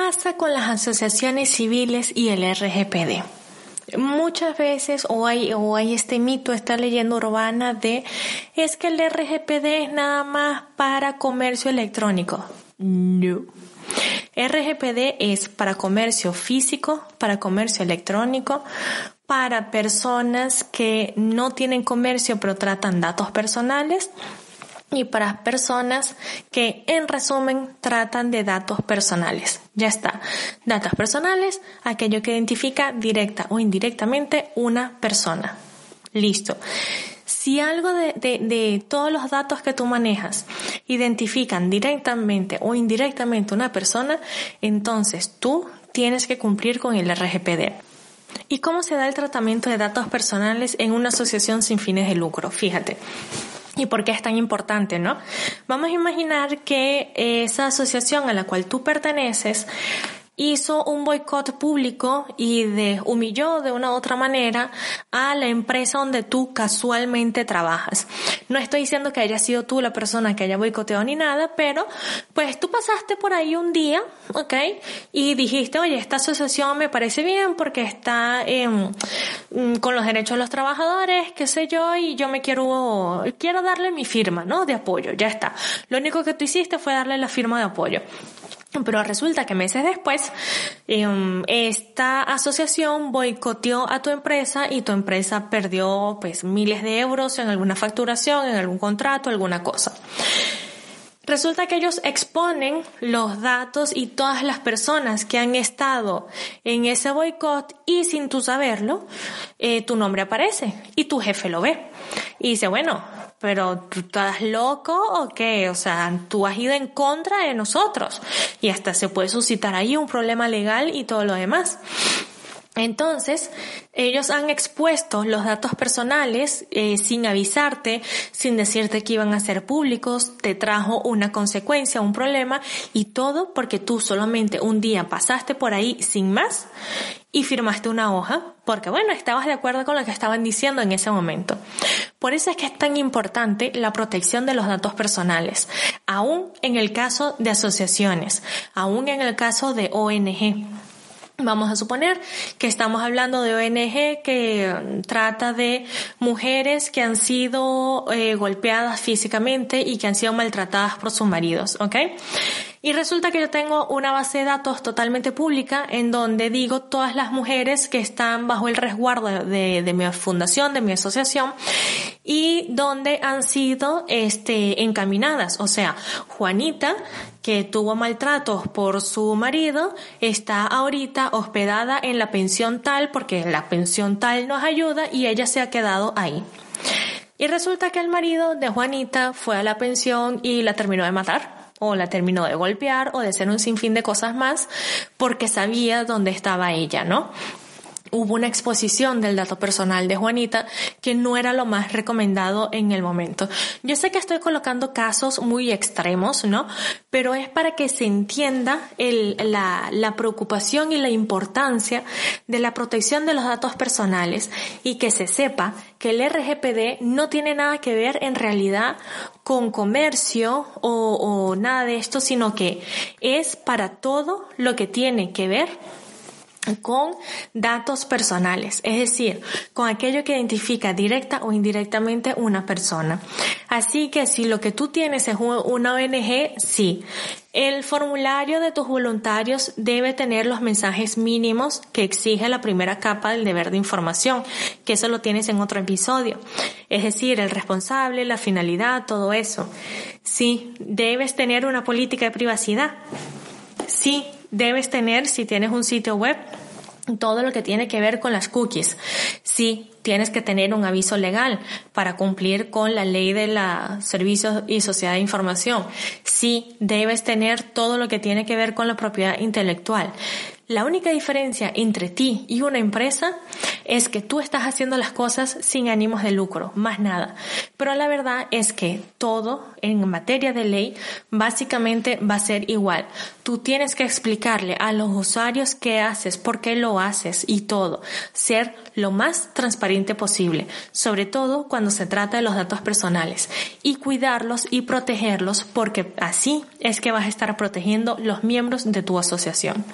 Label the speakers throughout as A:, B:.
A: ¿Qué pasa con las asociaciones civiles y el RGPD? Muchas veces o hay, o hay este mito, esta leyenda urbana de es que el RGPD es nada más para comercio electrónico. No. RGPD es para comercio físico, para comercio electrónico, para personas que no tienen comercio pero tratan datos personales y para personas que en resumen tratan de datos personales. Ya está. Datos personales, aquello que identifica directa o indirectamente una persona. Listo. Si algo de, de, todos los datos que tú manejas identifican directamente o indirectamente una persona, entonces tú tienes que cumplir con el RGPD. ¿Y cómo se da el tratamiento de datos personales en una asociación sin fines de lucro? Fíjate. ¿Y por qué es tan importante, no? Vamos a imaginar que esa asociación a la cual tú perteneces hizo un boicot público y de, humilló de una u otra manera a la empresa donde tú casualmente trabajas. No estoy diciendo que haya sido tú la persona que haya boicoteado ni nada, pero pues tú pasaste por ahí un día, ¿ok? Y dijiste, oye, esta asociación me parece bien porque está mm, con los derechos de los trabajadores, qué sé yo, y yo me quiero, quiero darle mi firma, ¿no? De apoyo, ya está. Lo único que tú hiciste fue darle la firma de apoyo. Pero resulta que meses después, em, esta asociación boicoteó a tu empresa y tu empresa perdió pues miles de euros en alguna facturación, en algún contrato, alguna cosa. Resulta que ellos exponen los datos y todas las personas que han estado en ese boicot y sin tú saberlo, eh, tu nombre aparece y tu jefe lo ve. Y dice, bueno, pero tú estás loco o qué? O sea, tú has ido en contra de nosotros y hasta se puede suscitar ahí un problema legal y todo lo demás. Entonces, ellos han expuesto los datos personales eh, sin avisarte, sin decirte que iban a ser públicos, te trajo una consecuencia, un problema y todo porque tú solamente un día pasaste por ahí sin más y firmaste una hoja porque bueno, estabas de acuerdo con lo que estaban diciendo en ese momento. Por eso es que es tan importante la protección de los datos personales, aún en el caso de asociaciones, aún en el caso de ONG. Vamos a suponer que estamos hablando de ONG que trata de mujeres que han sido eh, golpeadas físicamente y que han sido maltratadas por sus maridos, ¿ok? Y resulta que yo tengo una base de datos totalmente pública en donde digo todas las mujeres que están bajo el resguardo de, de mi fundación, de mi asociación, y donde han sido este, encaminadas. O sea, Juanita, que tuvo maltratos por su marido, está ahorita hospedada en la pensión tal porque la pensión tal nos ayuda y ella se ha quedado ahí. Y resulta que el marido de Juanita fue a la pensión y la terminó de matar o la terminó de golpear o de hacer un sinfín de cosas más porque sabía dónde estaba ella, ¿no? Hubo una exposición del dato personal de Juanita que no era lo más recomendado en el momento. Yo sé que estoy colocando casos muy extremos, ¿no? Pero es para que se entienda el, la, la preocupación y la importancia de la protección de los datos personales y que se sepa que el RGPD no tiene nada que ver en realidad con comercio o, o nada de esto, sino que es para todo lo que tiene que ver con datos personales, es decir, con aquello que identifica directa o indirectamente una persona. Así que si lo que tú tienes es una ONG, sí. El formulario de tus voluntarios debe tener los mensajes mínimos que exige la primera capa del deber de información, que eso lo tienes en otro episodio. Es decir, el responsable, la finalidad, todo eso. Sí, debes tener una política de privacidad. Sí, debes tener, si tienes un sitio web, todo lo que tiene que ver con las cookies. Sí, tienes que tener un aviso legal para cumplir con la ley de la servicios y sociedad de información. Sí, debes tener todo lo que tiene que ver con la propiedad intelectual. La única diferencia entre ti y una empresa es que tú estás haciendo las cosas sin ánimos de lucro, más nada. Pero la verdad es que todo en materia de ley básicamente va a ser igual. Tú tienes que explicarle a los usuarios qué haces, por qué lo haces y todo. Ser lo más transparente posible, sobre todo cuando se trata de los datos personales y cuidarlos y protegerlos porque así es que vas a estar protegiendo los miembros de tu asociación.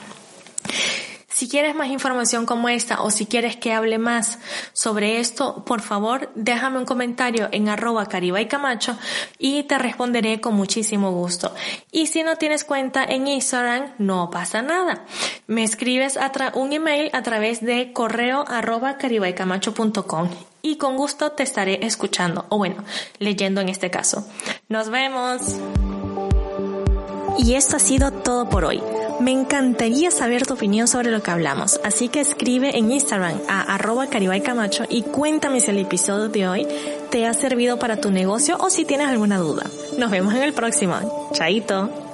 A: Si quieres más información como esta o si quieres que hable más sobre esto, por favor déjame un comentario en arroba camacho y te responderé con muchísimo gusto. Y si no tienes cuenta en Instagram, no pasa nada. Me escribes un email a través de correo arroba caribaycamacho.com y con gusto te estaré escuchando o bueno, leyendo en este caso. Nos vemos. Y esto ha sido todo por hoy. Me encantaría saber tu opinión sobre lo que hablamos, así que escribe en Instagram a arroba caribaycamacho y cuéntame si el episodio de hoy te ha servido para tu negocio o si tienes alguna duda. Nos vemos en el próximo. Chaito.